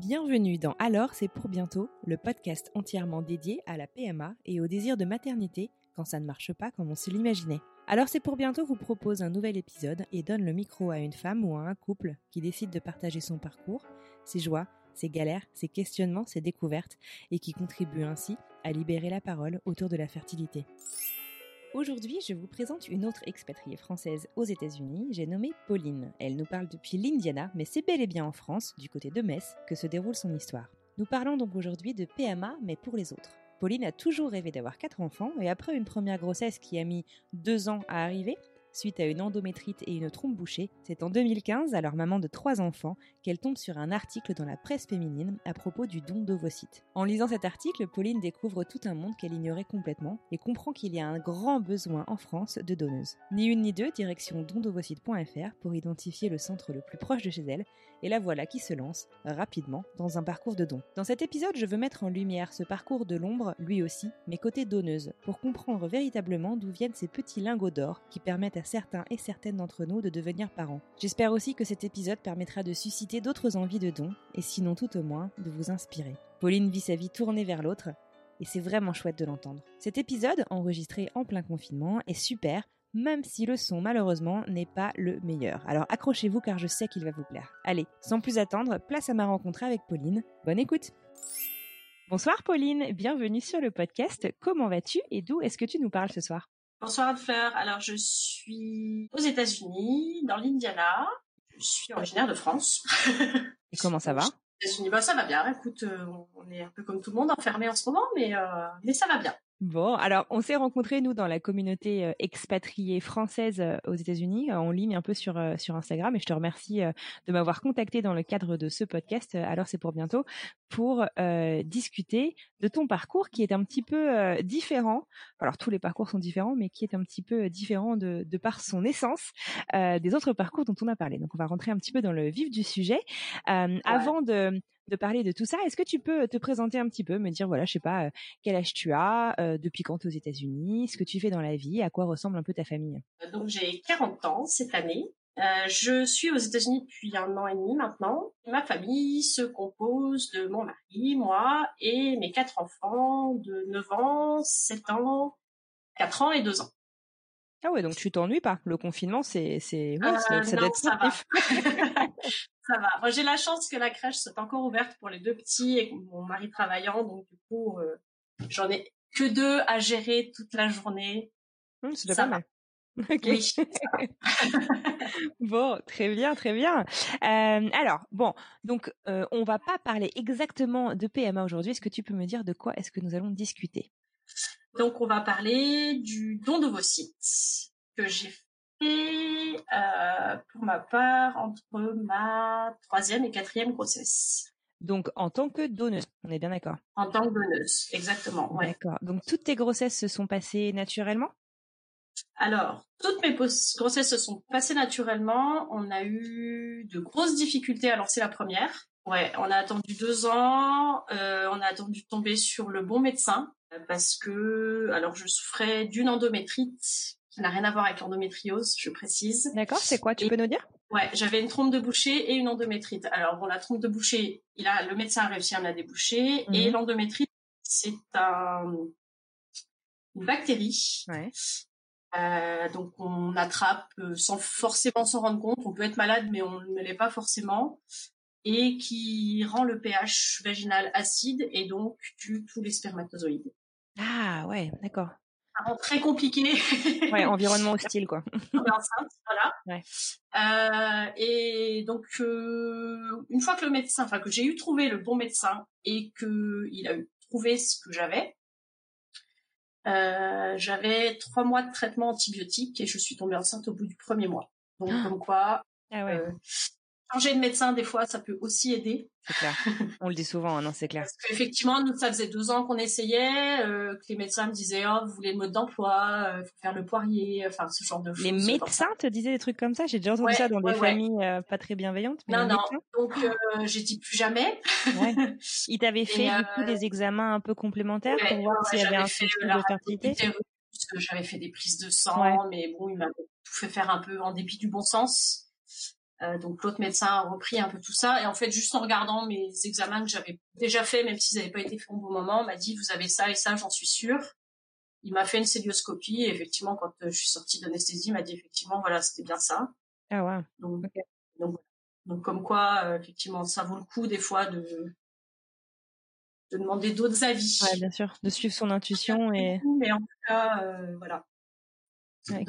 Bienvenue dans Alors c'est pour bientôt, le podcast entièrement dédié à la PMA et au désir de maternité quand ça ne marche pas comme on se l'imaginait. Alors c'est pour bientôt vous propose un nouvel épisode et donne le micro à une femme ou à un couple qui décide de partager son parcours, ses joies, ses galères, ses questionnements, ses découvertes et qui contribue ainsi à libérer la parole autour de la fertilité. Aujourd'hui, je vous présente une autre expatriée française aux États-Unis, j'ai nommé Pauline. Elle nous parle depuis l'Indiana, mais c'est bel et bien en France, du côté de Metz, que se déroule son histoire. Nous parlons donc aujourd'hui de PMA, mais pour les autres. Pauline a toujours rêvé d'avoir quatre enfants, et après une première grossesse qui a mis deux ans à arriver, suite à une endométrite et une trompe bouchée, c'est en 2015, alors maman de trois enfants, qu'elle tombe sur un article dans la presse féminine à propos du don d'ovocytes. En lisant cet article, Pauline découvre tout un monde qu'elle ignorait complètement et comprend qu'il y a un grand besoin en France de donneuses. Ni une ni deux, direction dondovocytes.fr pour identifier le centre le plus proche de chez elle, et la voilà qui se lance rapidement dans un parcours de don. Dans cet épisode, je veux mettre en lumière ce parcours de l'ombre, lui aussi, mais côté donneuse, pour comprendre véritablement d'où viennent ces petits lingots d'or qui permettent à certains et certaines d'entre nous de devenir parents. J'espère aussi que cet épisode permettra de susciter d'autres envies de dons, et sinon tout au moins de vous inspirer. Pauline vit sa vie tournée vers l'autre, et c'est vraiment chouette de l'entendre. Cet épisode, enregistré en plein confinement, est super, même si le son malheureusement n'est pas le meilleur. Alors accrochez-vous car je sais qu'il va vous plaire. Allez, sans plus attendre, place à ma rencontre avec Pauline. Bonne écoute Bonsoir Pauline, bienvenue sur le podcast. Comment vas-tu et d'où est-ce que tu nous parles ce soir? Bonsoir Anne-Fleur. Alors je suis aux États-Unis, dans l'Indiana. Je suis originaire de France. et comment ça va? États-Unis, bah, ça va bien. Écoute, euh, on est un peu comme tout le monde enfermé en ce moment, mais, euh, mais ça va bien. Bon, alors on s'est rencontrés nous dans la communauté euh, expatriée française euh, aux États-Unis en ligne un peu sur euh, sur Instagram et je te remercie de m'avoir contacté dans le cadre de ce podcast. Alors c'est pour bientôt pour discuter de ton parcours qui est un petit peu différent. Alors tous les parcours sont différents, mais qui est un petit peu différent de, de par son essence des autres parcours dont on a parlé. Donc on va rentrer un petit peu dans le vif du sujet. Avant de de parler de tout ça. Est-ce que tu peux te présenter un petit peu, me dire, voilà, je sais pas, euh, quel âge tu as, euh, depuis quand tu es aux États-Unis, ce que tu fais dans la vie, à quoi ressemble un peu ta famille? Euh, Donc j'ai 40 ans cette année. je suis aux États-Unis depuis un an et demi maintenant. Ma famille se compose de mon mari, moi et mes quatre enfants de 9 ans, 7 ans, 4 ans et 2 ans. Ah ouais, donc tu t'ennuies pas. Le confinement, c'est, c'est, ouais, ça, être ça va. ça va. Moi, j'ai la chance que la crèche soit encore ouverte pour les deux petits et mon mari travaillant, donc du coup, euh, j'en ai que deux à gérer toute la journée. Mmh, c'est ça va. Oui. bon, très bien, très bien. Euh, alors, bon, donc euh, on va pas parler exactement de PMA aujourd'hui. Est-ce que tu peux me dire de quoi est-ce que nous allons discuter? Donc, on va parler du don d'ovocytes que j'ai fait euh, pour ma part entre ma troisième et quatrième grossesse. Donc, en tant que donneuse, on est bien d'accord? En tant que donneuse, exactement. Ouais. D'accord. Donc, toutes tes grossesses se sont passées naturellement? Alors, toutes mes grossesses se sont passées naturellement. On a eu de grosses difficultés à lancer la première. Ouais, on a attendu deux ans. Euh, on a attendu de tomber sur le bon médecin parce que alors je souffrais d'une endométrite qui n'a rien à voir avec l'endométriose, je précise. D'accord, c'est quoi Tu peux nous dire? Ouais, j'avais une trompe de boucher et une endométrite. Alors bon, la trompe de boucher, il a le médecin a réussi à me la déboucher et mhm. l'endométrite, c'est un une bactérie. Ouais. Euh, donc on attrape euh, sans forcément s'en rendre compte. On peut être malade, mais on ne l'est pas forcément et qui rend le pH vaginal acide et donc tue tous les spermatozoïdes. Ah ouais, d'accord. Ça rend très compliqué. ouais, environnement hostile quoi. enceinte, voilà. Ouais. Euh, et donc euh, une fois que le médecin, enfin que j'ai eu trouvé le bon médecin et que il a eu trouvé ce que j'avais, j'avais trois mois de traitement antibiotique et je suis tombée enceinte au bout du premier mois. Donc ah. comme quoi, ah ouais changer de médecin, des fois, ça peut aussi aider. C'est clair. On le dit souvent, hein, non, c'est clair. Parce qu'effectivement, nous, ça faisait deux ans qu'on essayait, euh, que les médecins me disaient, oh, vous voulez le mode d'emploi, euh, faut faire le poirier, enfin, ce genre de choses. Les médecins te disaient des trucs comme ça? J'ai déjà entendu ça dans des familles euh, pas très bienveillantes. non, non. Donc, j'ai dit plus jamais. Ils t'avaient fait, du coup, des examens un peu complémentaires pour voir s'il y avait un souci de fertilité J'avais fait des prises de sang, mais bon, il m'a tout fait faire un peu en dépit du bon sens. Euh, donc l'autre médecin a repris un peu tout ça et en fait juste en regardant mes examens que j'avais déjà fait, même s'ils n'avaient pas été faits au bon moment, m'a dit vous avez ça et ça, j'en suis sûre. Il m'a fait une célioscopie et effectivement quand euh, je suis sortie d'anesthésie, il m'a dit effectivement voilà c'était bien ça. Ah ouais. Donc donc, comme quoi euh, effectivement ça vaut le coup des fois de de demander d'autres avis. Ouais, bien sûr, de suivre son intuition et. Mais en tout cas voilà.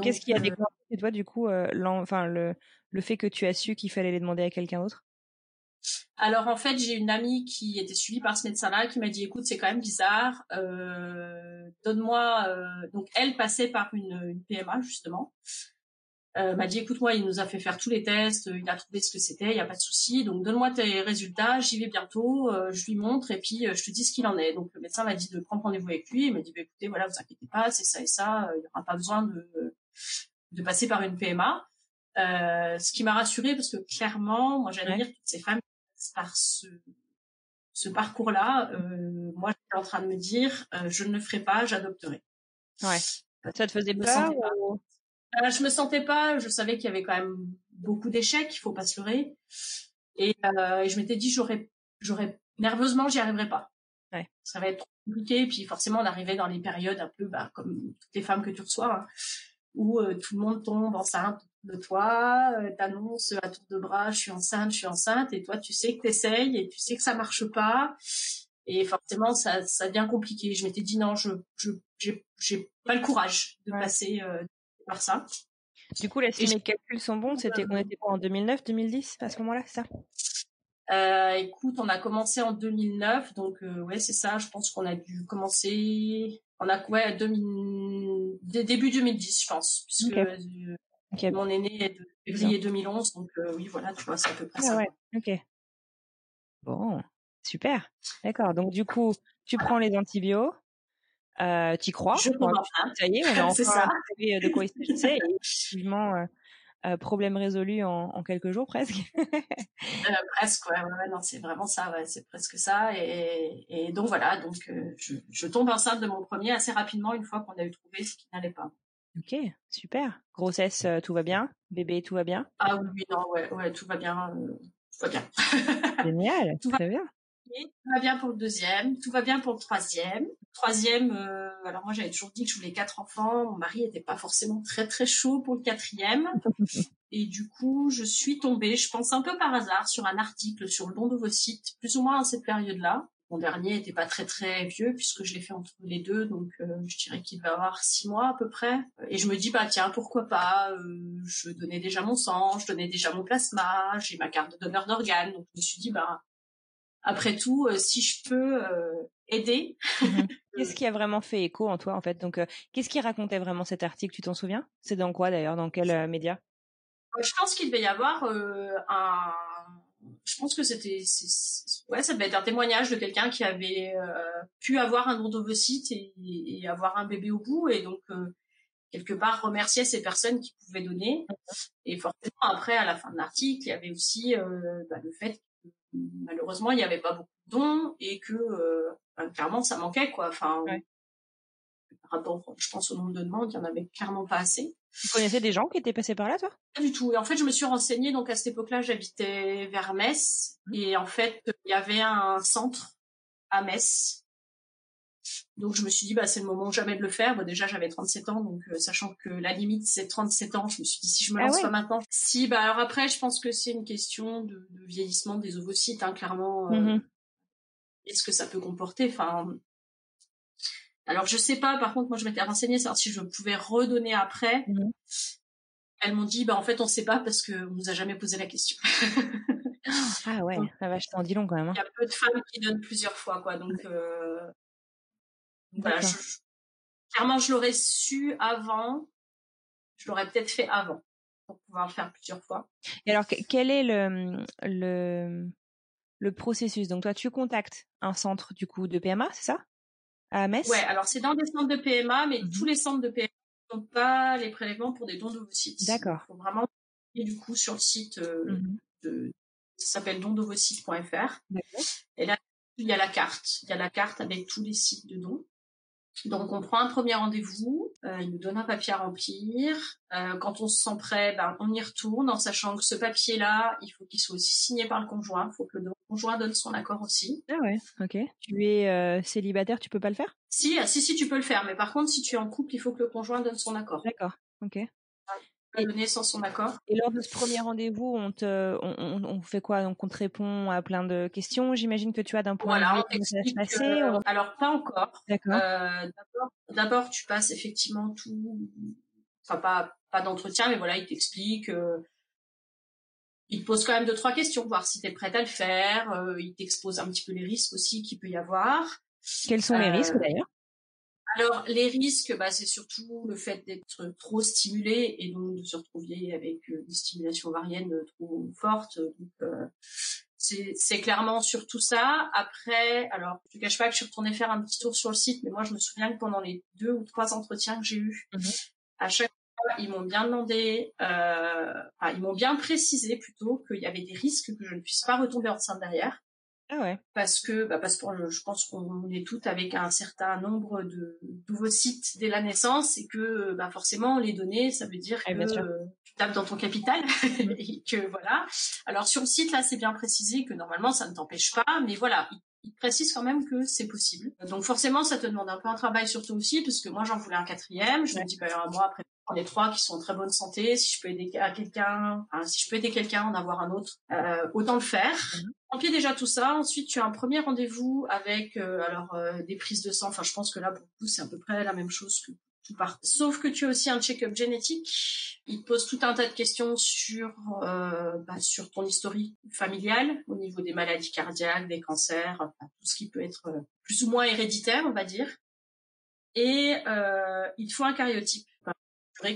Qu'est-ce qui a déclenché toi du coup, enfin le le fait que tu as su qu'il fallait les demander à quelqu'un d'autre? Alors en fait, j'ai une amie qui était suivie par ce médecin-là qui m'a dit écoute, c'est quand même bizarre. Euh, donne-moi. Euh, donc elle passait par une, PMA justement. Euh, m'a dit écoute moi, il nous a fait faire tous les tests, il a trouvé ce que c'était, il y a pas de souci. Donc donne-moi tes résultats, j'y vais bientôt, je lui montre et puis je te dis ce qu'il en est. Donc le médecin m'a dit de prendre rendez-vous avec lui. Il m'a dit bah, écoutez voilà, vous inquiétez pas, c'est ça et ça, il n'y aura pas besoin de de passer par une PMA. Euh, ce qui m'a rassurée parce que clairement, moi j'allais dire toutes ces femmes par ce, ce parcours-là, euh, moi j'étais en train de me dire, euh, je ne le ferai pas, j'adopterai. Ouais. Ça te faisait peur. Euh, Je me sentais pas. Je savais qu'il y avait quand même beaucoup d'échecs, il faut pas se leurrer. Et, euh, et je m'étais dit, j'aurais, j'aurais nerveusement, j'y arriverais pas. Ouais. Ça va être trop compliqué. Puis forcément, on arrivait dans les périodes un peu, bah, comme toutes les femmes que tu reçois, hein, où euh, tout le monde tombe enceinte de toi, euh, t'annonces à tour de bras, je suis enceinte, je suis enceinte, et toi, tu sais que t'essayes et tu sais que ça marche pas. Et forcément, ça, ça devient compliqué. Je m'étais dit non, je, je, j'ai, pas le courage de passer euh, par ça. Du coup, là, si mes calculs sont bons, c'était, on était quoi, en 2009, 2010, à ce moment-là, c'est ça? Euh, écoute, on a commencé en 2009, donc euh, ouais, c'est ça. Je pense qu'on a dû commencer, on a ouais, 2000, début 2010, je pense, puisque mon aîné est de février 2011, donc euh, oui, voilà, tu vois, c'est à peu près ah, ça. Ouais, ok. Bon, super. D'accord. Donc du coup, tu prends les antibiotiques, euh, tu crois? Je crois. Ça y est, on a enfin ça. de quoi il s'agissait. et effectivement, euh, euh, problème résolu en, en, quelques jours presque. euh, presque, ouais, ouais, non, c'est vraiment ça, ouais, c'est presque ça. Et, et donc voilà, donc euh, je, je tombe enceinte de mon premier assez rapidement une fois qu'on a eu trouvé ce qui n'allait pas. Ok, super. Grossesse, euh, tout va bien? Bébé, tout va bien? Ah oui, non, ouais, ouais, tout va bien. Euh, tout va bien. Génial, tout va bien. Tout va bien pour le deuxième, tout va bien pour le troisième. Troisième, euh, alors moi j'avais toujours dit que je voulais quatre enfants. Mon mari n'était pas forcément très très chaud pour le quatrième. Et du coup, je suis tombée, je pense un peu par hasard, sur un article sur le don d'ovocytes, plus ou moins à cette période-là. Mon dernier était pas très très vieux puisque je l'ai fait entre les deux, donc euh, je dirais qu'il va avoir six mois à peu près. Et je me dis bah tiens pourquoi pas, euh, je donnais déjà mon sang, je donnais déjà mon plasma, j'ai ma carte de donneur d'organes, donc je me suis dit bah après tout euh, si je peux aider. Mhm. Qu'est-ce qui a vraiment fait écho en toi en fait? Donc qu'est-ce qui racontait vraiment cet article? Tu t'en souviens? C'est dans quoi d'ailleurs Dans quel média? Je pense qu'il devait y avoir un je pense que c'était ouais ça devait être un témoignage de quelqu'un qui avait euh, pu avoir un don d'ovocyte et, et, avoir un bébé au bout et donc euh, quelque part remercier ces personnes qui pouvaient donner. Et forcément après à la fin de l'article il y avait aussi euh, bah, le fait malheureusement il n'y avait pas beaucoup de dons et que bah, clairement ça manquait quoi enfin par rapport je pense au nombre de demandes il y en avait clairement pas assez tu connaissais des gens qui étaient passés par là, toi? Pas du tout. Et en fait, je me suis renseignée. Donc à cette époque-là, j'habitais vers Metz, mmh. et en fait, il y avait un centre à Metz. Donc je me suis dit, bah c'est le moment jamais de le faire. Déjà, j'avais 37 ans, donc euh, sachant que la limite c'est 37 ans, je me suis dit si je me ah lance pas maintenant. Si, bah alors après, je pense que c'est une question de, de, vieillissement des ovocytes, hein, clairement. Euh, mmh Est-ce que ça peut comporter Enfin, alors je sais pas, par contre moi je m'étais renseignée savoir si je pouvais redonner après. Mhm. Elles m'ont dit bah en fait on sait pas parce qu'on nous a jamais posé la question. ah ouais, ça va, je t'en dis long quand même. Hein. Il y a peu de femmes qui donnent plusieurs fois quoi, donc, euh... voilà. clairement, je l'aurais su avant. Je l'aurais peut-être fait avant pour pouvoir le faire plusieurs fois. Et alors, quel est le, le, le processus? Donc, toi, tu contactes un centre du coup de PMA, c'est ça? À Metz? Ouais, alors c'est dans des centres de PMA, mais mmh tous les centres de PMA n'ont pas les prélèvements pour des dons d'ovocytes. D'accord. Il faut vraiment et du coup sur le site euh, mmh de ça s'appelle dondovocytes.fr. Et là, il y a la carte. Il y a la carte avec tous les sites de dons. Donc on prend un premier rendez-vous, euh, il nous donne un papier à remplir. Euh, quand on se sent prêt, ben, on y retourne en sachant que ce papier-là, il faut qu'il soit aussi signé par le conjoint. Il faut que le conjoint donne son accord aussi. Ah ouais, ok. Tu es euh, célibataire, tu peux pas le faire? Si, ah, si, si, tu peux le faire. Mais par contre, si tu es en couple, il faut que le conjoint donne son accord. D'accord, ok sans son accord. Et lors de ce premier rendez-vous, on te, on, on, fait quoi? Donc on te répond à plein de questions. J'imagine que tu as d'un point de vue comment passé. Alors pas encore. D'accord. Euh, d'abord, tu passes effectivement tout, enfin pas pas d'entretien, mais voilà, il t'explique. Euh, il te pose quand même deux trois questions, voir si tu es prête à le faire. Euh, il t'expose un petit peu les risques aussi qu'il peut y avoir. Quels sont les risques d'ailleurs? Alors, les risques, bah, c'est surtout le fait d'être trop stimulé et donc de se retrouver avec euh, une stimulation ovarienne trop forte. Donc, euh, c'est clairement surtout ça. Après, alors, je ne cache pas que je suis retournée faire un petit tour sur le site, mais moi, je me souviens que pendant les deux ou trois entretiens que j'ai eus, mmh à chaque fois, ils m'ont bien demandé, euh, enfin, ils m'ont bien précisé plutôt qu'il y avait des risques que je ne puisse pas retomber enceinte derrière. Ah ouais. Parce que, bah parce que je pense qu'on est toutes avec un certain nombre de d'ovocytes dès la naissance et que, bah forcément, les données, ça veut dire que tu tapes dans ton capital mmh. et que voilà. Alors sur le site là, c'est bien précisé que normalement ça ne t'empêche pas, mais voilà, il précise quand même que c'est possible. Donc forcément, ça te demande un peu un travail sur toi aussi, parce que moi j'en voulais un quatrième. Je me dis, bah, moi après on est trois qui sont en très bonne santé. Si je peux aider à quelqu'un, si je peux aider quelqu'un en avoir un autre, euh, autant le faire. Mhm. Pied déjà tout ça. Ensuite, tu as un premier rendez-vous avec euh, alors euh, des prises de sang. Enfin, je pense que là pour vous c'est à peu près la même chose que tout part. Sauf que tu as aussi un check-up génétique. Il te pose tout un tas de questions sur bah, sur ton historique familial au niveau des maladies cardiaques, des cancers, tout ce qui peut être plus ou moins héréditaire, on va dire. Et il te faut un cariotype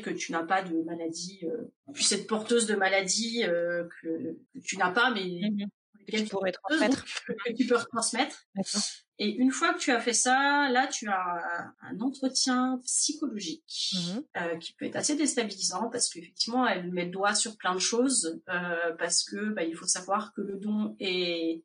que tu n'as pas de maladie, euh, puis cette porteuse de maladie euh, que, tu n'as pas, mais mmh que tu pourrais transmettre. que tu peux retransmettre. Et une fois que tu as fait ça, là, tu as un, entretien psychologique mmh euh, qui peut être assez déstabilisant parce qu'effectivement, elle met le doigt sur plein de choses euh, parce que bah, il faut savoir que le don est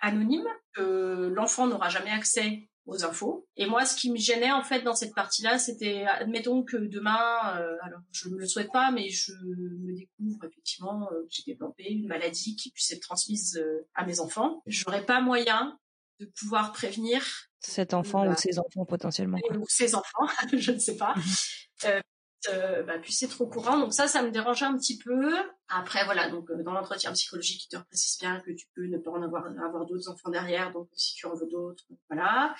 anonyme, que l'enfant n'aura jamais accès aux infos. Et moi, ce qui me gênait en fait dans cette partie-là, c'était, admettons que demain, euh, alors je ne le souhaite pas, mais je me découvre effectivement euh, que j'ai développé une maladie qui puisse être transmise euh, à mes enfants. J'aurais pas moyen de pouvoir prévenir cet enfant ou ses enfants potentiellement. Ou ses enfants, je ne sais pas. euh, euh, bah, puisse être au courant. Donc ça, ça me dérangeait un petit peu. Après, voilà, donc dans l'entretien psychologique, il te précise bien que tu peux ne pas en avoir, avoir d'autres enfants derrière, donc si tu en veux d'autres, voilà.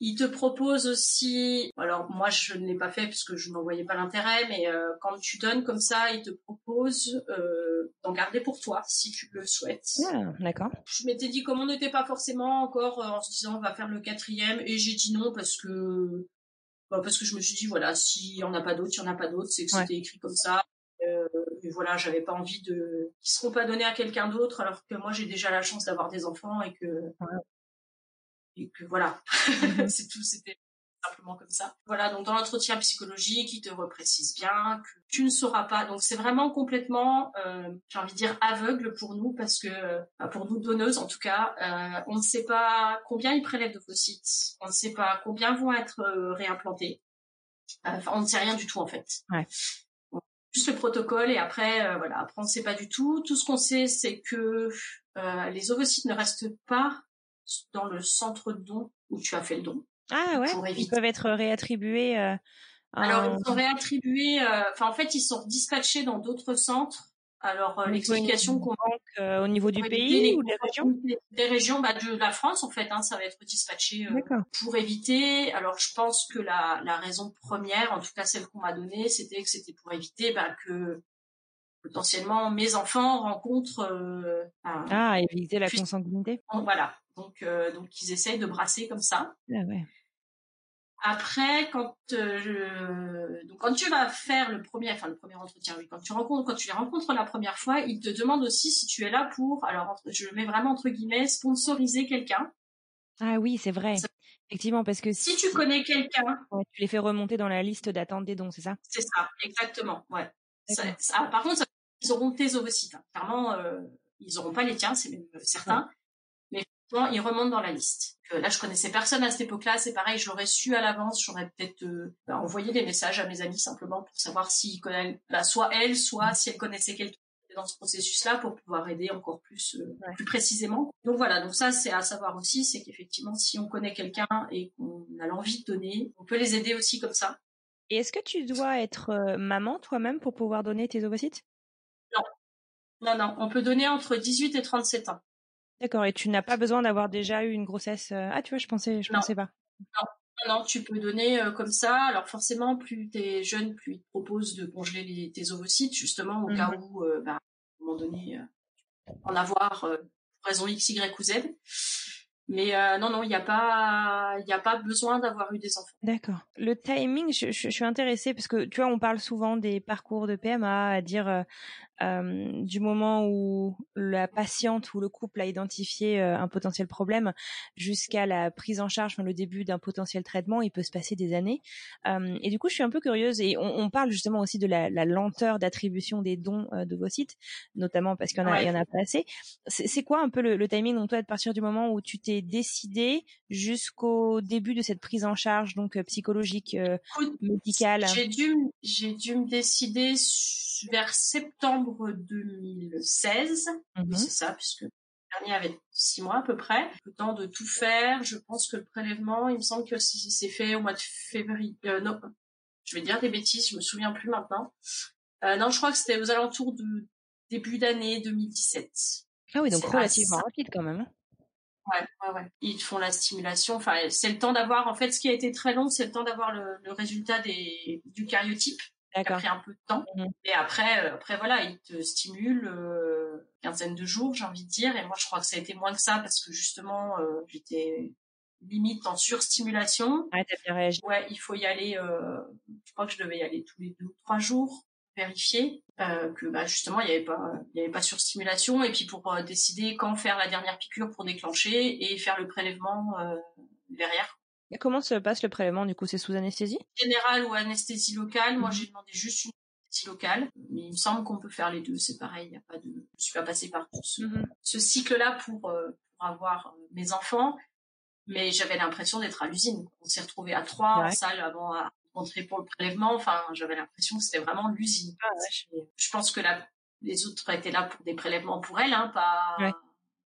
Il te propose aussi, alors moi je ne l'ai pas fait parce que je n'en voyais pas l'intérêt, mais euh, quand tu donnes comme ça, il te propose euh, d'en garder pour toi si tu le souhaites. Ah, d'accord. Je m'étais dit comme on n'était pas forcément encore en se disant on va faire le quatrième, et j'ai dit non parce que bah, parce que je me suis dit voilà s'il y en a pas d'autres, il y en a pas d'autres, c'est que c'était écrit comme ça. Euh, et voilà, j'avais pas envie de qu'ils seront pas donnés à quelqu'un d'autre alors que moi j'ai déjà la chance d'avoir des enfants et que et que voilà, mhm. c'est tout, c'était simplement comme ça. Voilà, donc dans l'entretien psychologique, il te reprécise bien que tu ne sauras pas. Donc c'est vraiment complètement, euh, j'ai envie de dire, aveugle pour nous parce que, bah, pour nous donneuses en tout cas, euh, on ne sait pas combien ils prélèvent de sites, on ne sait pas combien vont être euh, réimplantés. Enfin, on ne sait rien du tout en fait. Ouais. Juste le protocole et après, voilà, après on ne sait pas du tout. Tout ce qu'on sait, c'est que les ovocytes ne restent pas dans le centre de don où tu as fait le don. Ah ouais. Ils peuvent être réattribués. Euh, Alors ils sont réattribués. Euh, enfin en fait ils sont dispatchés dans d'autres centres. Alors euh, l'explication qu'on au niveau du pays ou des régions Des régions bah, de la France en fait. Hein, ça va être dispatché pour éviter. Alors je pense que la, la raison première, en tout cas celle qu'on m'a donnée, c'était que c'était pour éviter bah, que potentiellement mes enfants rencontrent ah éviter la consanguinité voilà donc, euh, donc ils essayent de brasser comme ça. Ah ouais. Après, quand donc quand tu vas faire le premier, enfin le premier entretien, oui, quand tu rencontres, quand tu les rencontres la première fois, ils te demandent aussi si tu es là pour, alors je mets vraiment entre guillemets, sponsoriser quelqu'un. Ah oui, c'est vrai. Effectivement, parce que si, tu connais quelqu'un, tu les fais remonter dans la liste d'attente des dons, c'est ça? C'est ça, exactement. Ouais. Ça, par contre, ils auront tes ovocytes. Hein. Clairement, euh, ils auront pas les tiens, c'est même certain. Mais ils remontent dans la liste. là, je connaissais personne à cette époque-là. C'est pareil, je l'aurais su à l'avance. J'aurais peut-être euh, bah, envoyé des messages à mes amis simplement pour savoir si bah, soit elle, soit si elle connaissait quelqu'un dans ce processus-là pour pouvoir aider encore plus euh, plus précisément. Donc voilà, donc ça c'est à savoir aussi, c'est qu'effectivement si on connaît quelqu'un et qu'on a l'envie de donner, on peut les aider aussi comme ça. Et est-ce que tu dois être euh, maman toi-même pour pouvoir donner tes ovocytes? Non. Non, non, on peut donner entre 18 et 37 ans. D'accord, et tu n'as pas besoin d'avoir déjà eu une grossesse. Euh, ah, tu vois, je pensais, je pensais pas. Non, non, tu peux donner euh, comme ça. Alors forcément, plus tu es jeune, plus ils te proposent de congeler les, tes ovocytes, justement, au cas mmh où, bah, à un moment donné, en avoir raison X, Y ou Z. Mais euh, non, non, il n'y a pas, il a pas besoin d'avoir eu des enfants. D'accord. Le timing, je, je, suis intéressée parce que tu vois, on parle souvent des parcours de PMA, à dire euh, du moment où la patiente ou le couple a identifié euh, un potentiel problème jusqu'à la prise en charge, enfin, le début d'un potentiel traitement, il peut se passer des années. Euh, et du coup, je suis un peu curieuse et on, on parle justement aussi de la, la lenteur d'attribution des dons de vos sites, notamment parce qu'il y en a, il y en a pas assez. C'est quoi un peu le, le timing, donc toi, à partir du moment où tu t'es décidé jusqu'au début de cette prise en charge, donc psychologique, médicale? J'ai dû, j'ai dû me décider vers septembre 2016. Mmh c'est ça, puisque le dernier avait six mois à peu près. Le temps de tout faire. Je pense que le prélèvement, il me semble que c'est fait au mois de février. Euh, non, je vais dire des bêtises, je me souviens plus maintenant. Euh, non, je crois que c'était aux alentours de début d'année 2017. Ah oui, donc relativement rapide quand même. Hein. Ouais, ouais, ouais. Ils font la stimulation. Enfin, c'est le temps d'avoir. En fait, ce qui a été très long, c'est le temps d'avoir le, le, résultat des, du cariotype. Ça a pris un peu de temps. Mmh. Et après, euh, après voilà, il te stimule euh, quinzaine de jours, j'ai envie de dire. Et moi, je crois que ça a été moins que ça parce que justement, euh, j'étais limite en surstimulation. Ouais, t'as bien réagi. Ouais, il faut y aller. Euh, je crois que je devais y aller tous les deux ou trois jours vérifier euh, que bah, justement il n'y avait pas il y avait pas surstimulation et puis pour décider quand faire la dernière piqûre pour déclencher et faire le prélèvement derrière et comment se passe le prélèvement du coup? C'est sous anesthésie? Générale ou anesthésie locale. Moi, mhm. j'ai demandé juste une anesthésie locale, mais il me semble qu'on peut faire les deux. C'est pareil. Y a pas de. Je suis pas passée par ce, ce cycle-là pour, euh, pour avoir euh, mes enfants, mais j'avais l'impression d'être à l'usine. On s'est retrouvés à trois en salle avant à rentrer pour le prélèvement. Enfin, j'avais l'impression que c'était vraiment l'usine. Ah, je pense que là, les autres étaient là pour des prélèvements pour elles, hein, pas,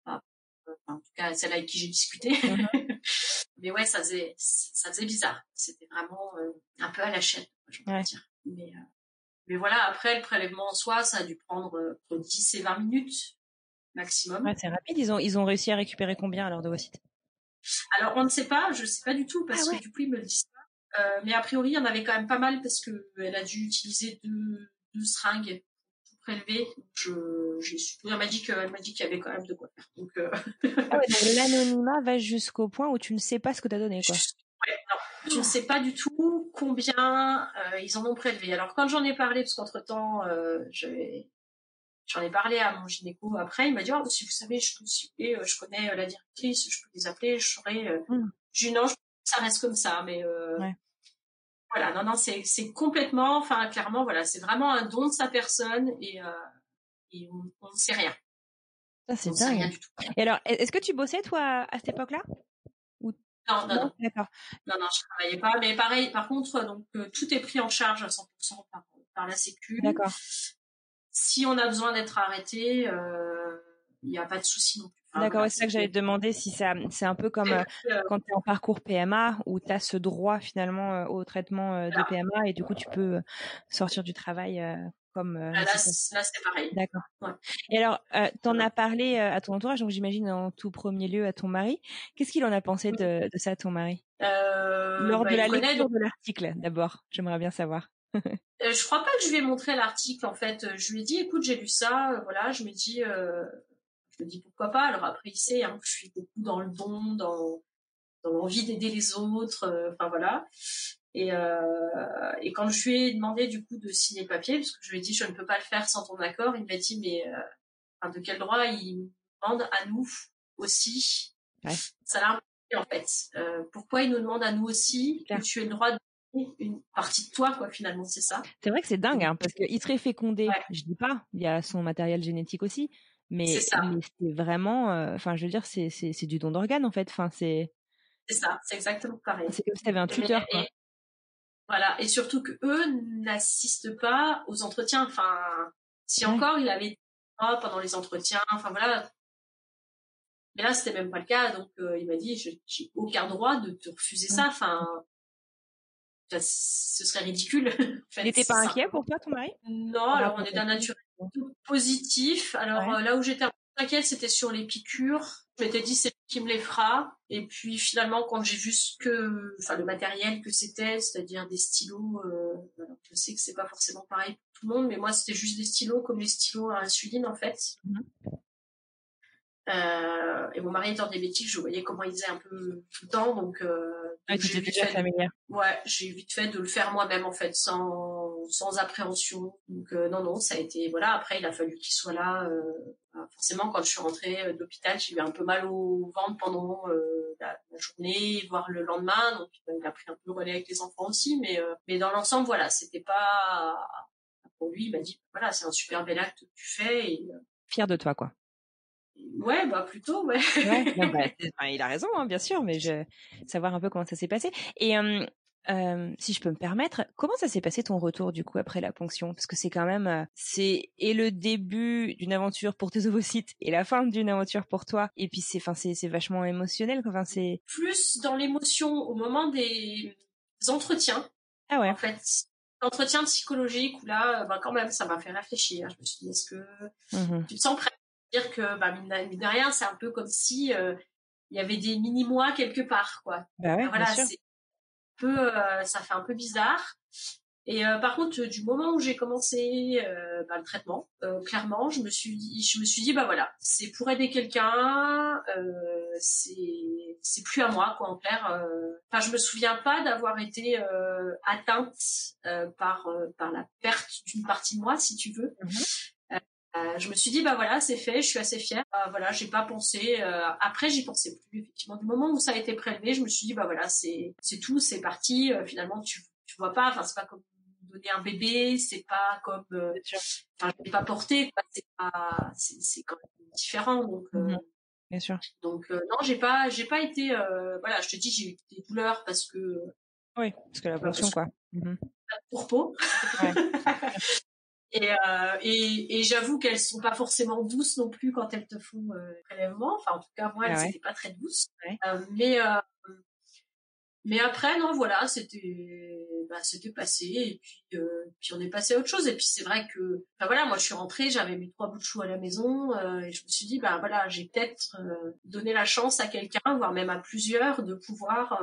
pas, en tout cas celle avec qui j'ai discuté. Mhm. mais ouais, ça faisait, ça faisait bizarre. C'était vraiment euh, un peu à la chaîne, je peux dire. Mais, euh, mais voilà, après, le prélèvement en soi, ça a dû prendre euh, entre 10 et 20 minutes maximum. Ouais, c'est rapide. Ils ont, ils ont réussi à récupérer combien alors de ovocytes Alors, on ne sait pas, je ne sais pas du tout, parce ah que du coup, ils me le disent pas. Euh, mais a priori, il y en avait quand même pas mal parce que elle a dû utiliser deux, deux seringues prélevé. Je, j'ai elle m'a dit qu'elle m'a dit qu'il y avait quand même de quoi faire. Donc, euh... ah ouais, l'anonymat va jusqu'au point où tu ne sais pas ce que tu as donné, quoi. Ouais, non, je ne sais pas du tout combien euh, ils en ont prélevé. Alors quand j'en ai parlé, parce qu'entre temps, euh, j'en ai parlé à mon gynéco après, il m'a dit oh, si vous savez, je peux euh, je connais la directrice, je peux les appeler, je saurais. Mm. J'ai dit non, ça reste comme ça, mais euh, ouais. Voilà, non, non, c'est, complètement, enfin, clairement, voilà, c'est vraiment un don de sa personne et, euh, et on ne sait rien. Ça, c'est dingue. Rien du tout. Et alors, est-ce que tu bossais, toi, à cette époque-là? Ou... Non, non, non. D'accord. Non, non, je travaillais pas. Mais pareil, par contre, donc, euh, tout est pris en charge à 100% par, par la Sécu. D'accord. Si on a besoin d'être arrêté, euh, il n'y a pas de souci non plus. D'accord, c'est ça que j'allais te demander si ça, c'est un peu comme euh, quand tu es en parcours PMA où tu as ce droit finalement euh, au traitement euh, de PMA et du coup tu peux sortir du travail comme. Ah, là, c'est pareil. D'accord. Ouais. Et alors, euh, t'en as parlé à ton entourage, donc j'imagine en tout premier lieu à ton mari. Qu'est-ce qu'il en a pensé de, de ça, ton mari? Euh, Lors bah, de la lecture de l'article, d'abord, j'aimerais bien savoir. je crois pas que je lui ai montré l'article en fait. Je lui ai dit, écoute, j'ai lu ça, voilà, je me dis, je me dis pourquoi pas. Alors après, il sait hein, que je suis beaucoup dans le don, dans dans l'envie d'aider les autres. Enfin voilà. Et, et quand je lui ai demandé du coup de signer le papier, parce que je lui ai dit je ne peux pas le faire sans ton accord, il m'a dit mais de quel droit il demande à nous aussi? Ouais. Ça l'a en fait. Euh, pourquoi il nous demande à nous aussi que tu aies le droit de une partie de toi, quoi, finalement, c'est ça? C'est vrai que c'est dingue, hein, parce qu'il serait fécondé, je dis pas, il y a son matériel génétique aussi, mais c'est vraiment, euh, enfin, je veux dire, c'est du don d'organes, en fait, enfin, c'est... C'est ça, c'est exactement pareil. C'est comme si avais un tuteur, quoi. voilà, et surtout que eux n'assistent pas aux entretiens, enfin, si encore il avait pendant les entretiens, enfin voilà, mais là, c'était même pas le cas. Donc, euh, il m'a dit, j'ai aucun droit de te refuser ça. Enfin, ce serait ridicule. en fait, N'était pas inquiet pour toi, ton mari? Non, alors on est d'un nature positif. Alors euh, là où j'étais inquiète, c'était sur les piqûres. Je m'étais dit, c'est qui me les fera. Et puis finalement, quand j'ai vu ce que, enfin, le matériel que c'était, c'est-à-dire des stylos, euh, je sais que c'est pas forcément pareil pour tout le monde, mais moi, c'était juste des stylos comme les stylos à insuline, en fait. Mmh euh, et mon mari étant diabétique, je voyais comment il faisait un peu tout le temps, donc, euh, j'ai vite fait, ouais, j'ai vite fait de le faire moi-même en fait, sans sans appréhension. Donc euh, non non, ça a été voilà. Après, il a fallu qu'il soit là. Euh, bah, forcément, quand je suis rentrée euh, d'hôpital, j'ai eu un peu mal au ventre pendant la, la, journée, voire le lendemain. Donc il a pris un peu le relais avec les enfants aussi, mais mais dans l'ensemble, voilà, c'était pas pour lui. Il m'a dit voilà, c'est un super bel acte que tu fais et fier de toi quoi. Ouais, bah plutôt, ouais. bah, il a raison, hein, bien sûr, mais je savoir un peu comment ça s'est passé. Et euh, si je peux me permettre, comment ça s'est passé ton retour du coup après la ponction? Parce que c'est quand même, c'est et le début d'une aventure pour tes ovocytes et la fin d'une aventure pour toi. Et puis c'est, enfin c'est, c'est vachement émotionnel. Enfin c'est plus dans l'émotion au moment des entretiens. Ah ouais. En fait, l'entretien psychologique où là, ben quand même, ça m'a fait réfléchir. Je me suis dit, est-ce que mmh tu te sens prête dire que bah, mine, de rien, c'est un peu comme si euh, il y avait des mini mois quelque part, quoi. Bah ouais, voilà, c'est euh, ça fait un peu bizarre. Et euh, par contre, du moment où j'ai commencé bah, le traitement, clairement, je me suis dit, je me suis dit, bah voilà, c'est pour aider quelqu'un, c'est c'est plus à moi, quoi, en clair. Enfin, je me souviens pas d'avoir été atteinte par par la perte d'une partie de moi, si tu veux. Mmh euh, je me suis dit bah voilà c'est fait, je suis assez fière. Euh, voilà, j'ai pas pensé. Euh, après j'y pensais plus effectivement. Du moment où ça a été prélevé, je me suis dit bah voilà c'est c'est tout, c'est parti. finalement tu tu vois pas. Enfin c'est pas comme donner un bébé, c'est pas comme. Enfin je l'ai pas porté. C'est pas c'est c'est quand même différent donc. Mmh Bien sûr. Donc non j'ai pas j'ai pas été voilà je te dis j'ai eu des douleurs parce que. Oui parce que la pension quoi. Mmh pour peau. Ouais. Et, euh, et, et j'avoue qu'elles sont pas forcément douces non plus quand elles te font euh, prélèvement. Enfin, en tout cas, moi, elles ah n'étaient pas très douces. Euh, mais euh, mais après, non, voilà, c'était bah, c'était passé. Et puis puis on est passé à autre chose. Et puis c'est vrai que, enfin voilà, moi je suis rentrée, j'avais mes trois bouts de chou à la maison, et je me suis dit, bah voilà, j'ai peut-être donné la chance à quelqu'un, voire même à plusieurs, de pouvoir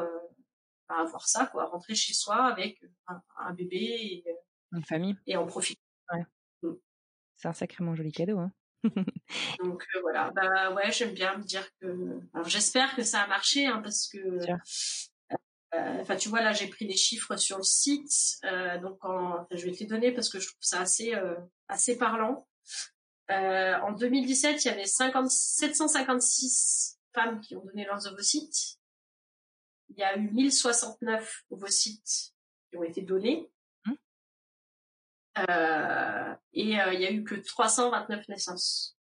bah, avoir ça, quoi, rentrer chez soi avec un, un bébé et, une famille et en profiter Ouais. Mmh. C'est un sacrément joli cadeau, hein. Donc euh, voilà, bah ouais, j'aime bien me dire que. J'espère que ça a marché, hein, parce que. Euh, enfin, tu vois, là, j'ai pris les chiffres sur le site, euh, donc en... je vais te les donner parce que je trouve ça assez assez parlant. en 2017, il y avait 50... 756 femmes qui ont donné leurs ovocytes. Il y a eu 1069 ovocytes qui ont été donnés. Euh, et euh, il y a eu que 329 naissances.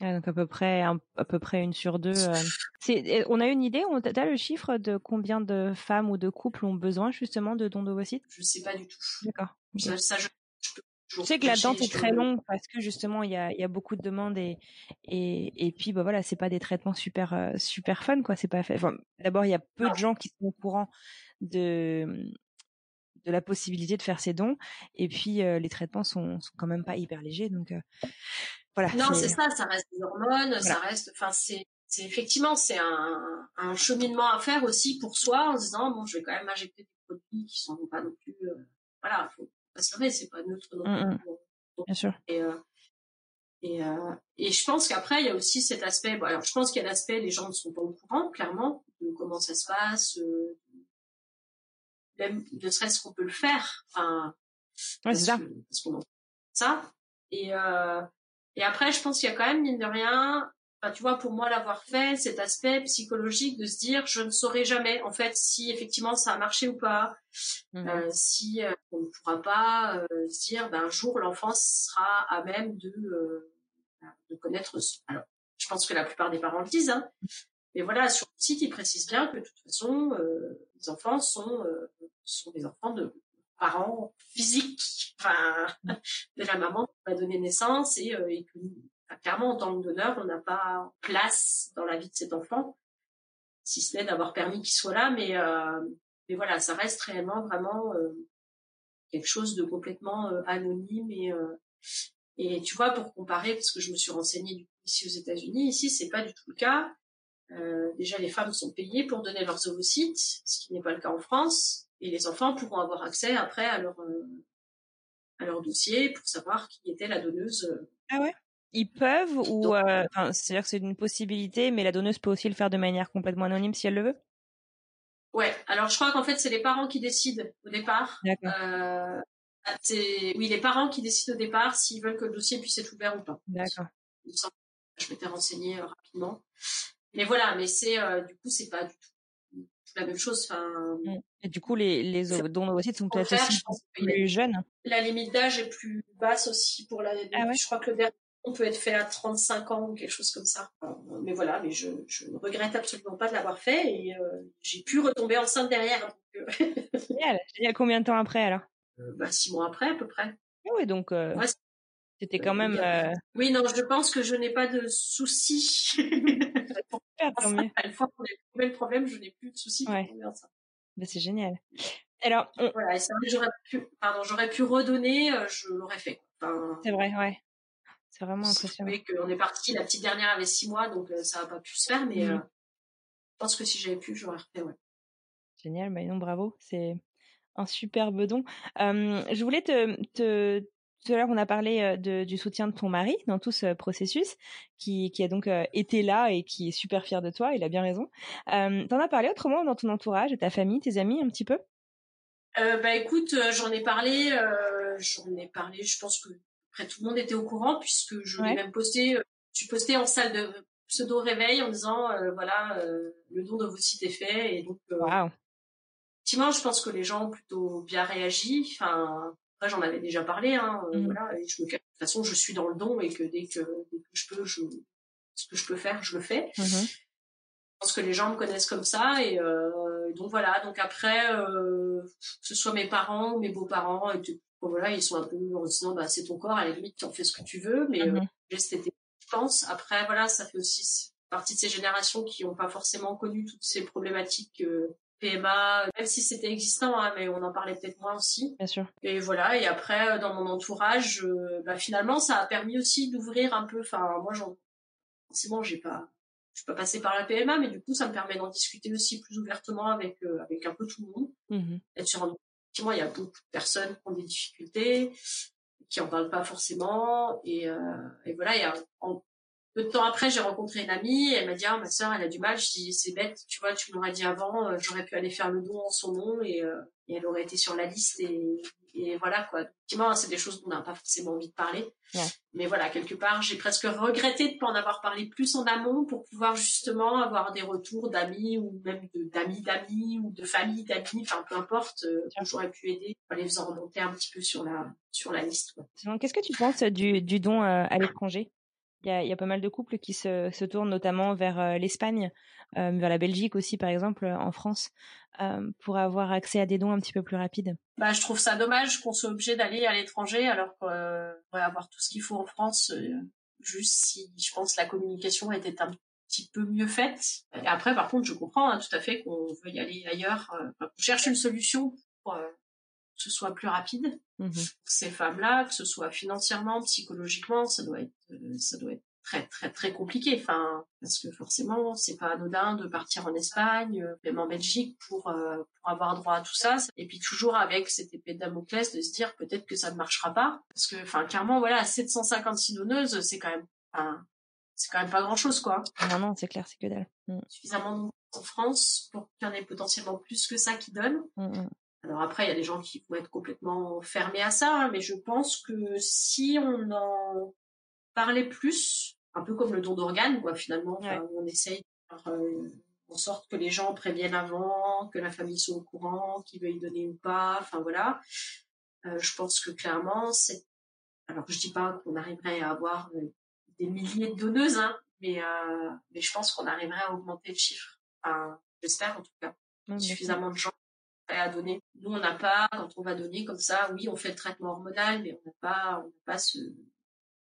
donc à peu près à peu près une sur deux. Euh. on a une idée, on a le chiffre de combien de femmes ou de couples ont besoin justement de dons d'ovocytes? Je sais pas du tout. D'accord. Ça, je, je, sais que la dent est très longue parce que justement il y a, y a beaucoup de demandes et et, et puis bah voilà c'est pas des traitements super super fun quoi c'est pas fait. Enfin, D'abord il y a peu de gens qui sont au courant de de la possibilité de faire ces dons. Et puis les traitements sont, sont, quand même pas hyper légers, donc voilà. Non, c'est ça, ça reste des hormones, ça reste, enfin c'est c'est effectivement c'est un, un cheminement à faire aussi pour soi en se disant bon je vais quand même injecter des produits qui sont pas non plus voilà faut pas se leurrer c'est pas neutre non mmh, mmh. bien sûr et et, et je pense qu'après il y a aussi cet aspect bon alors je pense qu'il y a l'aspect les gens ne sont pas au courant clairement de comment ça se passe, même ne serait-ce qu'on peut le faire. Enfin, ouais, c'est ça. parce qu'on ça. Et et après, je pense qu'il y a quand même mine de rien tu vois, pour moi, l'avoir fait, cet aspect psychologique de se dire, je ne saurais jamais, en fait, si effectivement ça a marché ou pas, mmh euh, si euh, on ne pourra pas euh, se dire, ben, un jour, l'enfant sera à même de, de connaître. Alors, je pense que la plupart des parents le disent, hein. Mais voilà, sur le site, ils précisent bien que de toute façon, les enfants sont, sont des enfants de parents physiques, enfin, de la maman qui va donner naissance et, et que clairement, en tant que donneur, on n'a pas place dans la vie de cet enfant, si ce n'est d'avoir permis qu'il soit là, mais, euh, mais voilà, ça reste réellement vraiment euh, quelque chose de complètement euh, anonyme et et tu vois pour comparer parce que je me suis renseignée du coup ici aux États-Unis, ici c'est pas du tout le cas. Déjà les femmes sont payées pour donner leurs ovocytes, ce qui n'est pas le cas en France, et les enfants pourront avoir accès après à leur à leur dossier pour savoir qui était la donneuse. Ah ouais? Ils peuvent ou euh, c'est-à-dire que c'est une possibilité, mais la donneuse peut aussi le faire de manière complètement anonyme si elle le veut? Ouais. Alors je crois qu'en fait c'est les parents qui décident au départ. Euh, c'est oui les parents qui décident au départ s'ils veulent que le dossier puisse être ouvert ou pas. D'accord. Je m'étais renseignée euh, rapidement. Mais voilà, mais c'est euh, du coup c'est pas du tout la même chose. Enfin. Mmh. Et du coup les les dons aussi sont peut-être aussi plus jeunes. La limite d'âge est plus basse aussi pour la. Ah ouais? Je crois que le dernier on peut être fait à 35 ans ou quelque chose comme ça. Mais voilà, mais je, je ne regrette absolument pas de l'avoir fait et euh, j'ai pu retomber enceinte derrière. Euh. Génial. Il y a combien de temps après alors? Euh, bah, Six mois après à peu près. Ah oui, donc c'était quand même. Oui, non, je pense que je n'ai pas de soucis. Une fois qu'on a trouvé le problème, je n'ai plus de soucis. Ouais. Bah, c'est génial. Alors, voilà, j'aurais pu, pardon, j'aurais pu redonner, je l'aurais fait. c'est vrai, ouais. C'est vraiment impressionnant. Qu'on est parti, la petite dernière avait six mois, donc euh, ça n'a pas pu se faire, mais mmh. euh, je pense que si j'avais pu, j'aurais refait, ouais. Génial, Manon, bravo. C'est un superbe don. je voulais te, te, tout à l'heure, on a parlé euh, de, du soutien de ton mari dans tout ce processus, qui, qui a donc été là et qui est super fier de toi. Il a bien raison. Euh, T'en as parlé autrement dans ton entourage, ta famille, tes amis, un petit peu? Euh, Bah écoute, j'en ai parlé. j'en ai parlé. Je pense que après, tout le monde était au courant puisque je l'ai même posté, euh, je posté en salle de pseudo réveil en disant euh, voilà euh, le don de vos sites est fait et donc wow. effectivement je pense que les gens ont plutôt bien réagi enfin après j'en avais déjà parlé hein, mmh. voilà et je me de toute façon je suis dans le don et que dès que, dès que je peux je ce que je peux faire je le fais mmh je pense que les gens me connaissent comme ça et donc voilà donc après que ce soit mes parents ou mes beaux-parents voilà, ils sont un peu en disant, bah, c'est ton corps, à la limite, tu en fais ce que tu veux, mais mmh euh, c'était, je pense. Après, voilà, ça fait aussi partie de ces générations qui n'ont pas forcément connu toutes ces problématiques euh, PMA, même si c'était existant, hein, mais on en parlait peut-être moins aussi. Bien sûr. Et voilà, et après, euh, dans mon entourage, bah, finalement, ça a permis aussi d'ouvrir un peu, enfin, moi, j'en, forcément, j'ai pas, je suis pas passée par la PMA, mais du coup, ça me permet d'en discuter aussi plus ouvertement avec, avec un peu tout le monde. Mmh Être sur un effectivement, il y a beaucoup de personnes qui ont des difficultés, qui en parlent pas forcément. Et, euh, et voilà, il y a, en, peu de temps après, j'ai rencontré une amie, elle m'a dit, ah, ma sœur, elle a du mal. Je dis, c'est bête, tu vois, tu m'aurais dit avant, euh, j'aurais pu aller faire le don en son nom et, euh, et elle aurait été sur la liste et, et voilà quoi. Effectivement, c'est des choses dont on n'a pas forcément envie de parler. Mais voilà, quelque part, j'ai presque regretté de pas en avoir parlé plus en amont pour pouvoir justement avoir des retours d'amis ou même d'amis d'amis ou de familles d'amis, enfin peu importe, euh, j'aurais pu aider en les faisant remonter un petit peu sur la sur la liste. Qu'est-ce que tu penses du, du don euh, à l'étranger? Il y, a, pas mal de couples qui se, tournent notamment vers euh, l'Espagne, euh, vers la Belgique aussi par exemple, en France, euh, pour avoir accès à des dons un petit peu plus rapides. Bah, je trouve ça dommage qu'on soit obligé d'aller à l'étranger alors qu'on pourrait avoir tout ce qu'il faut en France. juste si je pense la communication était un petit peu mieux faite. Après, par contre, je comprends hein, tout à fait qu'on veut y aller ailleurs. on cherche une solution pour ce soit plus rapide. Mmh ces femmes-là, que ce soit financièrement, psychologiquement, ça doit être, euh, ça doit être très très très compliqué. Enfin, parce que forcément, c'est pas anodin de partir en Espagne, euh, même en Belgique pour euh, pour avoir droit à tout ça. Et puis toujours avec cette épée de Damoclès de se dire peut-être que ça ne marchera pas, parce que enfin clairement voilà, 756 donneuses, c'est quand même, enfin, c'est quand même pas grand chose, quoi. Non, non, c'est clair, c'est que dalle. Mm. Suffisamment en France pour qu'il y en ait potentiellement plus que ça qui donne. Mm, mm. Alors après, il y a des gens qui vont être complètement fermés à ça, hein, mais je pense que si on en parlait plus, un peu comme le don d'organes, quoi, finalement, on essaye de faire euh, en sorte que les gens préviennent avant, que la famille soit au courant, qu'ils veuillent donner ou pas, enfin voilà. Euh, je pense que clairement, c'est... Alors je dis pas qu'on arriverait à avoir euh, des milliers de donneuses, hein, mais, mais je pense qu'on arriverait à augmenter le chiffre. Enfin, j'espère en tout cas. Suffisamment de gens à donner. Nous, on n'a pas, quand on va donner comme ça, oui, on fait le traitement hormonal, mais on n'a pas, on n'a pas ce,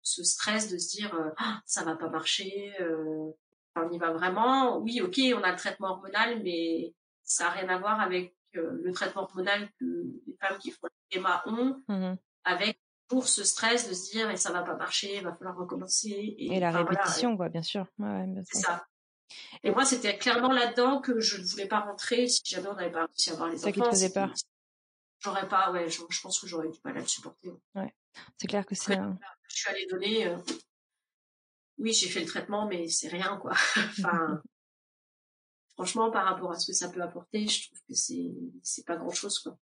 ce stress de se dire, euh, ah, ça va pas marcher. Euh, on y va vraiment. Oui, ok, on a le traitement hormonal, mais ça n'a rien à voir avec euh, le traitement hormonal que les femmes qui font le schéma ont, mmh avec pour ce stress de se dire, et ça va pas marcher, il va falloir recommencer. Et, la répétition, quoi, bien sûr. c'est ça. Et moi, c'était clairement là-dedans que je ne voulais pas rentrer si jamais on n'avait pas réussi à avoir les enfants. Ça qui te faisait peur. J'aurais pas, ouais, je, pense que j'aurais du mal à le supporter. Ouais. C'est clair que c'est. Je suis allée donner. Euh, oui, j'ai fait le traitement, mais c'est rien, quoi. enfin, franchement, par rapport à ce que ça peut apporter, je trouve que c'est c'est pas grand chose, quoi.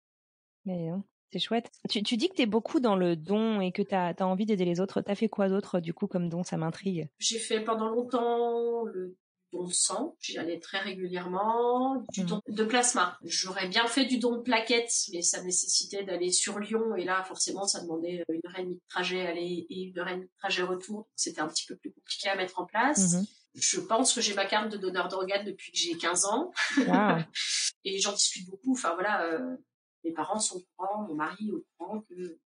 Mais non. C'est chouette. Tu, tu dis que tu es beaucoup dans le don et que tu as, envie d'aider les autres. Tu as fait quoi d'autre, du coup, comme don? Ça m'intrigue. J'ai fait pendant longtemps le don de sang, j'y allais très régulièrement, du mmh. don de plasma. J'aurais bien fait du don de plaquettes, mais ça nécessitait d'aller sur Lyon et là forcément ça demandait une heure et demie de trajet aller et une heure et demie de trajet retour. C'était un petit peu plus compliqué à mettre en place. Mmh Je pense que j'ai ma carte de donneur d'organes depuis que j'ai 15 ans. et j'en discute beaucoup. Enfin voilà, euh, mes parents sont au courant, mon mari est au courant que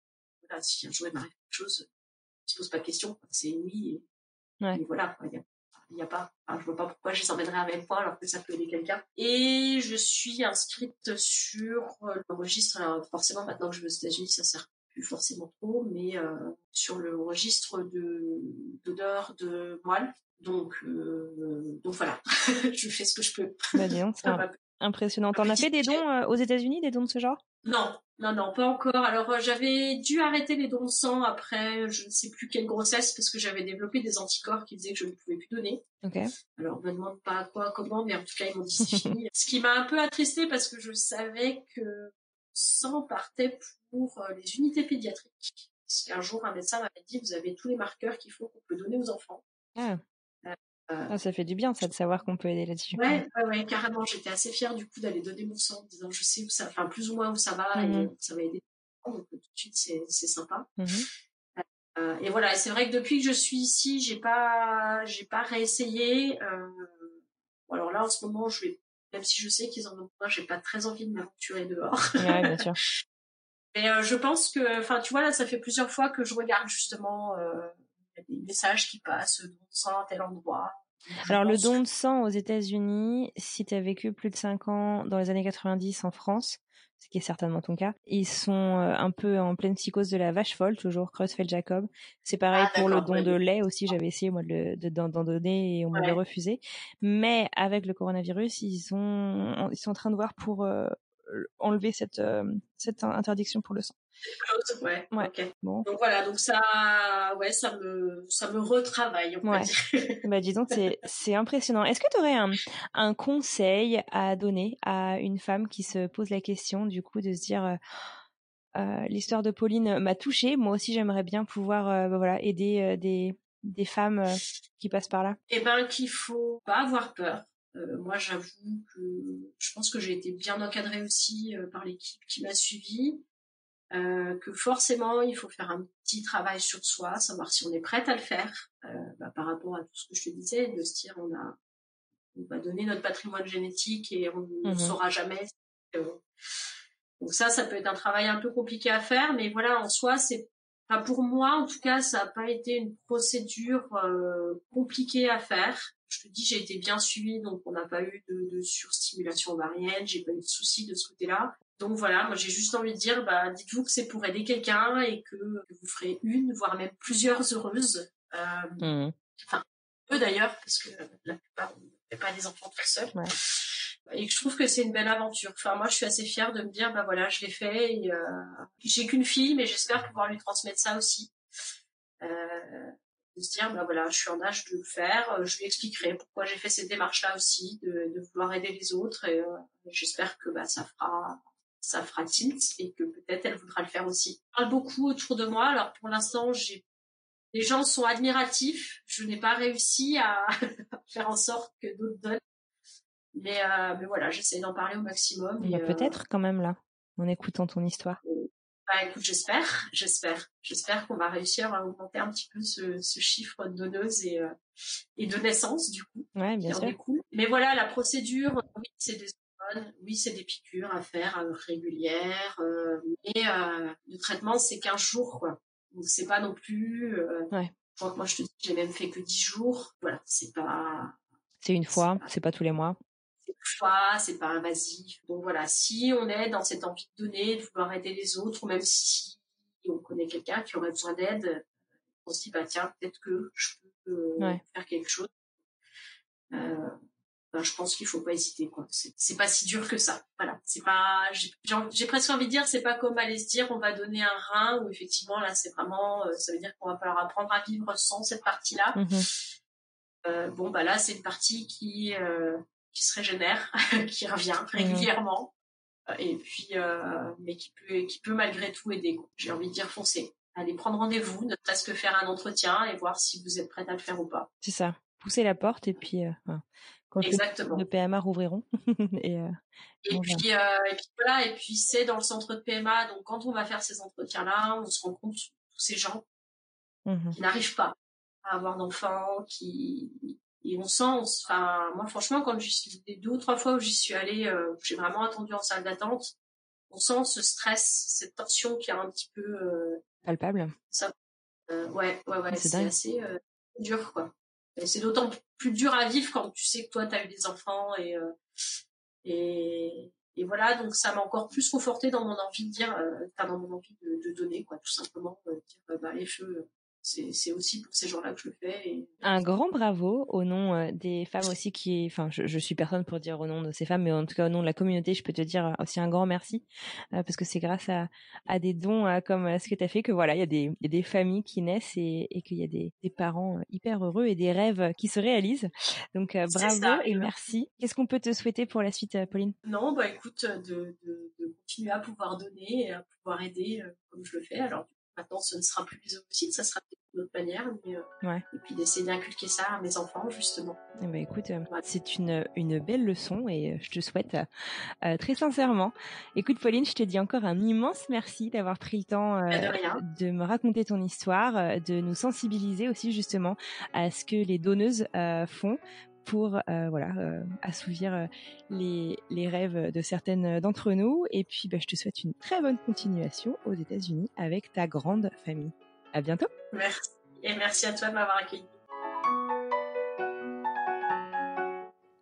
voilà, si un jour il m'arrive quelque chose, il se pose pas de question. C'est oui. Et, voilà, il n'y a pas, enfin, je vois pas pourquoi je les emmènerais avec moi alors que ça peut aider quelqu'un. Et je suis inscrite sur euh, le registre, alors forcément maintenant que je vais aux États-Unis, ça sert plus forcément trop, mais euh, sur le registre de d'odeur de moelle. Donc, euh, donc voilà, je fais ce que je peux. Bah, impressionnant. T'en as fait des dons aux États-Unis, des dons de ce genre? Non, non, non, pas encore. Alors euh, j'avais dû arrêter les dons de sang après je ne sais plus quelle grossesse parce que j'avais développé des anticorps qui disaient que je ne pouvais plus donner. Okay. Alors on me demande pas quoi, comment, mais en tout cas ils m'ont dit c'est fini. Ce qui m'a un peu attristée parce que je savais que sang partait pour euh, les unités pédiatriques. Parce qu'un jour un médecin m'avait dit vous avez tous les marqueurs qu'il faut qu'on peut donner aux enfants. Ah. Euh, ah, ça fait du bien, ça, de savoir qu'on peut aider là-dessus. Ouais, ouais, ouais, carrément. J'étais assez fière du coup d'aller donner mon sang en disant je sais où ça, enfin plus ou moins où ça va et mmh ça va aider. Donc tout de suite c'est c'est sympa. Mmh euh, et voilà, c'est vrai que depuis que je suis ici, j'ai pas j'ai pas réessayé. Euh... alors là en ce moment, je vais même si je sais qu'ils en ont pas, j'ai pas très envie de m'aventurer dehors. Ouais, bien sûr. Mais euh, je pense que, enfin, tu vois là, ça fait plusieurs fois que je regarde justement euh, des messages qui passent, à tel endroit. Alors le don de sang aux États-Unis, si tu as vécu plus de 5 ans dans les années 90 en France, ce qui est certainement ton cas, ils sont euh, un peu en pleine psychose de la vache folle, toujours Creutzfeldt Jacob. C'est pareil ah, pour le don de lait aussi, j'avais essayé moi de d'en donner et on m'avait refusé. Mais avec le coronavirus, ils sont ils sont en train de voir pour euh, enlever cette cette interdiction pour le sang. Ouais. ouais. Bon. Donc voilà, donc ça, ouais, ça me, ça me retravaille. On ouais. dire. bah dis donc, c'est, c'est impressionnant. Est-ce que tu aurais un, un conseil à donner à une femme qui se pose la question, du coup, de se dire, euh, euh l'histoire de Pauline m'a touchée. Moi aussi, j'aimerais bien pouvoir, euh, bah, voilà, aider euh, des, des femmes qui passent par là? Eh ben, qu'il faut pas avoir peur. moi, j'avoue que je pense que j'ai été bien encadrée aussi par l'équipe qui m'a suivie. Euh, que forcément il faut faire un petit travail sur soi, savoir si on est prête à le faire euh, bah, par rapport à tout ce que je te disais, de se dire on a on va donner notre patrimoine génétique et on ne mmh saura jamais. Donc ça, ça peut être un travail un peu compliqué à faire, mais voilà, en soi, c'est pas pour moi, en tout cas, ça n'a pas été une procédure euh, compliquée à faire. Je te dis, j'ai été bien suivie, donc on n'a pas eu de, de surstimulation ovarienne, j'ai pas eu de soucis de ce côté-là. Donc voilà, moi j'ai juste envie de dire, bah, dites-vous que c'est pour aider quelqu'un et que, vous ferez une, voire même plusieurs heureuses. Euh, mmh. Enfin, eux d'ailleurs, parce que la plupart ne fait pas des enfants tout seuls. Et je trouve que c'est une belle aventure. Enfin, moi, je suis assez fière de me dire, bah voilà, je l'ai fait. Et, euh, j'ai qu'une fille, mais j'espère pouvoir lui transmettre ça aussi. Euh, de se dire bah voilà je suis en âge de le faire je lui expliquerai pourquoi j'ai fait cette démarche là aussi de, de vouloir aider les autres et j'espère que bah ça fera ça fera tilt et que peut-être elle voudra le faire aussi. Je parle beaucoup autour de moi. Alors pour l'instant, j'ai les gens sont admiratifs. Je n'ai pas réussi à faire en sorte que d'autres donnent. Mais, euh, mais voilà, j'essaie d'en parler au maximum. Il y a euh, peut-être quand même là, en écoutant ton histoire. Bah écoute, j'espère, j'espère, j'espère qu'on va réussir à augmenter un petit peu ce, ce chiffre de donneuses et, euh, et de naissances du coup. Ouais, bien sûr. Mais voilà, la procédure, oui, c'est des oui, c'est des piqûres à faire euh, régulières, euh, mais euh, le traitement c'est 15 jours quoi. Donc c'est pas non plus. ouais. moi je te dis, j'ai même fait que 10 jours. Voilà, c'est pas. C'est une fois, c'est pas, tous les mois. C'est une fois, c'est pas invasif. Donc voilà, si on est dans cette envie de donner, de vouloir aider les autres, ou même si on connaît quelqu'un qui aurait besoin d'aide, on se dit bah tiens peut-être que je peux faire quelque chose. Euh, ben, je pense qu'il faut pas hésiter quoi. C'est pas si dur que ça. Voilà, c'est pas. J'ai presque envie de dire, c'est pas comme aller se dire on va donner un rein ou effectivement là c'est vraiment, euh, ça veut dire qu'on va falloir apprendre à vivre sans cette partie-là. Mmh euh, bon bah là c'est une partie qui euh, qui se régénère, qui revient mmh régulièrement et puis mais qui peut qui peut malgré tout aider. J'ai envie de dire foncer. Allez prendre rendez-vous, ne serait-ce que faire un entretien et voir si vous êtes prête à le faire ou pas. C'est ça. Pousser la porte et puis quand Exactement. de PMA rouvriront. et, euh, et, puis, euh, et puis voilà, et puis c'est dans le centre de PMA. Donc quand on va faire ces entretiens-là, on se rend compte tous ces gens mmh qui n'arrivent pas à avoir d'enfants, qui et on sent, enfin moi franchement quand j'y suis les deux ou trois fois où j'y suis allée, euh, j'ai vraiment attendu en salle d'attente, on sent ce stress, cette tension qui est un petit peu euh, palpable. Ça, ouais, ouais, ouais, c'est assez dur quoi c'est d'autant plus dur à vivre quand tu sais que toi, tu as eu des enfants et, euh, et, et voilà, donc ça m'a encore plus conforté dans mon envie de dire, euh, dans mon envie de, donner, quoi, tout simplement, euh, dire, bah, les feux, c'est aussi pour ces gens-là que je le fais. Un grand bravo au nom euh, des femmes aussi qui, enfin, je, je, suis personne pour dire au nom de ces femmes, mais en tout cas au nom de la communauté, je peux te dire aussi un grand merci euh, parce que c'est grâce à, à, des dons euh, comme ce que tu as fait que voilà, il y, a des, y a des familles qui naissent et, et qu'il y a des, des, parents hyper heureux et des rêves qui se réalisent. Donc bravo et merci. Qu'est-ce qu'on peut te souhaiter pour la suite, Pauline? Non, bah écoute, de, de, de, continuer à pouvoir donner et à pouvoir aider comme je le fais. Alors Maintenant, ce ne sera plus les ovocytes, ça sera d'une autre manière. Mais, euh, Et puis d'essayer d'inculquer ça à mes enfants, justement. Eh ben, écoute, euh, c'est une, une belle leçon et euh, je te souhaite très sincèrement. Écoute, Pauline, je te dis encore un immense merci d'avoir pris le temps de, de, me raconter ton histoire, de nous sensibiliser aussi justement à ce que les donneuses font pour euh, voilà euh, assouvir euh, les, rêves de certaines d'entre nous. Et puis, bah, je te souhaite une très bonne continuation aux États-Unis avec ta grande famille. À bientôt. Merci et merci à toi de m'avoir accueilli.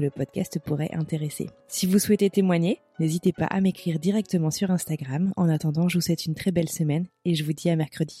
le podcast pourrait intéresser. Si vous souhaitez témoigner, n'hésitez pas à m'écrire directement sur Instagram. En attendant, je vous souhaite une très belle semaine et je vous dis à mercredi.